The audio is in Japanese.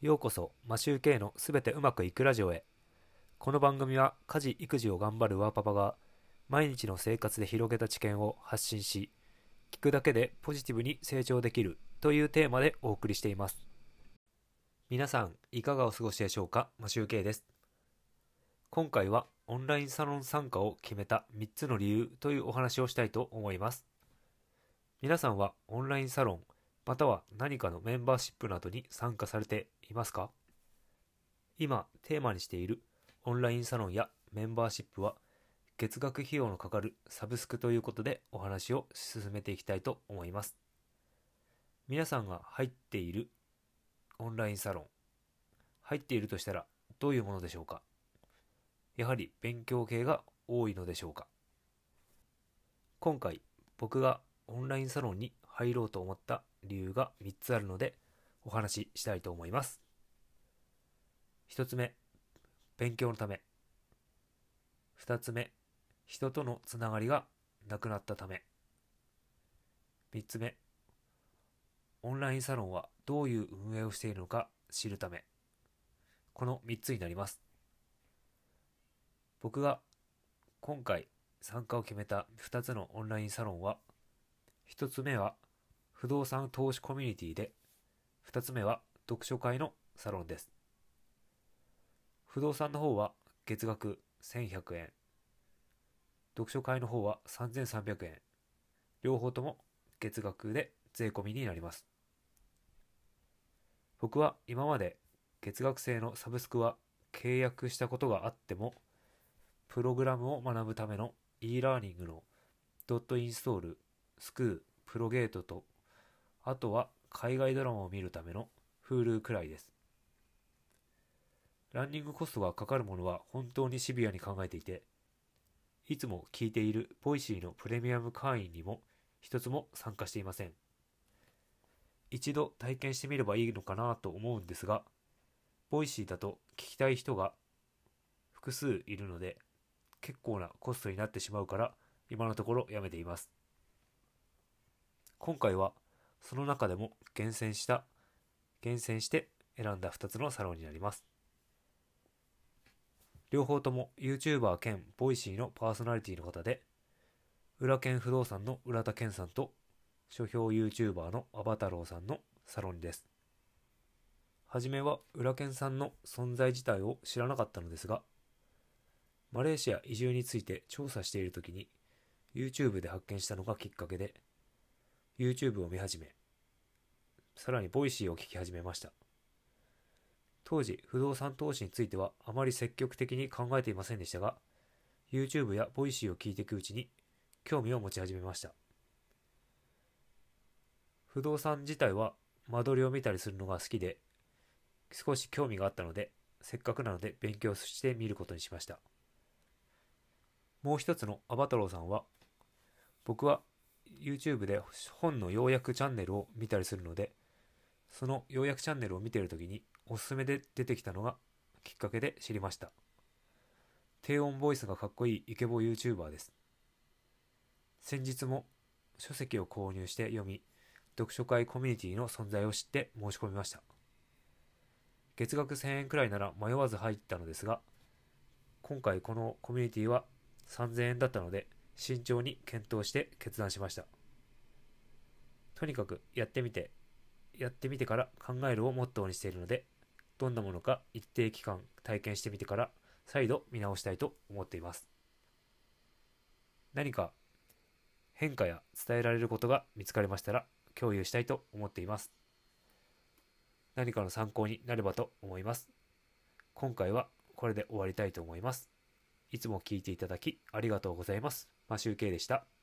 ようこそマシューケイのすべてうまくいくラジオへ。この番組は家事育児を頑張るワーパパが毎日の生活で広げた知見を発信し聞くだけでポジティブに成長できるというテーマでお送りしています。皆さんいかがお過ごしでしょうか？マシューケイです。今回はオンラインサロン参加を決めた3つの理由というお話をしたいと思います。皆さんはオンラインサロンまたは何かのメンバーシップなどに参加されていますか？今テーマにしているオンラインサロンやメンバーシップは月額費用のかかるサブスクということでお話を進めていきたいと思います。皆さんが入っているオンラインサロン入っているとしたらどういうものでしょうか？やはり勉強系が多いのでしょうか？今回僕がオンラインサロンに入ろうと思った理由が3つあるのでお話ししたいと思います。1つ目、勉強のため。2つ目、人とのつながりがなくなったため。3つ目、オンラインサロンはどういう運営をしているのか知るため。この3つになります。僕が今回参加を決めた2つのオンラインサロンは、1つ目は不動産投資コミュニティで、2つ目は読書会のサロンです。不動産の方は月額1100円、読書会の方は3300円、両方とも月額で税込みになります。僕は今まで月額制のサブスクは契約したことがあっても、プログラムを学ぶための e ラーニングのドットインストール、 Schoo、Progate とあとは海外ドラマを見るための Hulu くらいです。ランニングコストがかかるものは本当にシビアに考えていて、いつも聞いている Voicy のプレミアム会員にも一つも参加していません。一度体験してみればいいのかなと思うんですが、 Voicyだと聞きたい人が複数いるので、結構なコストになってしまうから、今のところやめています。今回はその中でも厳選した、厳選して選んだ2つのサロンになります。両方とも YouTuber 兼 Voicyのパーソナリティの方で、ウラケン不動産の浦田健さんと、書評 YouTuber のアバタローさんのサロンです。はじめはウラケンさんの存在自体を知らなかったのですが、マレーシア移住について調査しているときに YouTube で発見したのがきっかけで、YouTube を見始め、さらに Voicy を聞き始めました。当時、不動産投資についてはあまり積極的に考えていませんでしたが、YouTube や Voicy を聞いていくうちに興味を持ち始めました。不動産自体は間取りを見たりするのが好きで、少し興味があったので、せっかくなので勉強してみることにしました。もう一つのアバタローさんは、僕は YouTube で本の要約チャンネルを見たりするので、その要約チャンネルを見ているときにおすすめで出てきたのがきっかけで知りました。低音ボイスがかっこいいイケボ YouTuber です。先日も書籍を購入して読み、読書会コミュニティの存在を知って申し込みました。月額1000円くらいなら迷わず入ったのですが、今回このコミュニティは3000円だったので、慎重に検討して決断しました。とにかくやってみて、やってみてから考えるをモットーにしているので、どんなものか一定期間体験してみてから再度見直したいと思っています。何か変化や伝えられることが見つかりましたら共有したいと思っています。何かの参考になればと思います。今回はこれで終わりたいと思います。いつも聞いていただきありがとうございます。マシュウケイでした。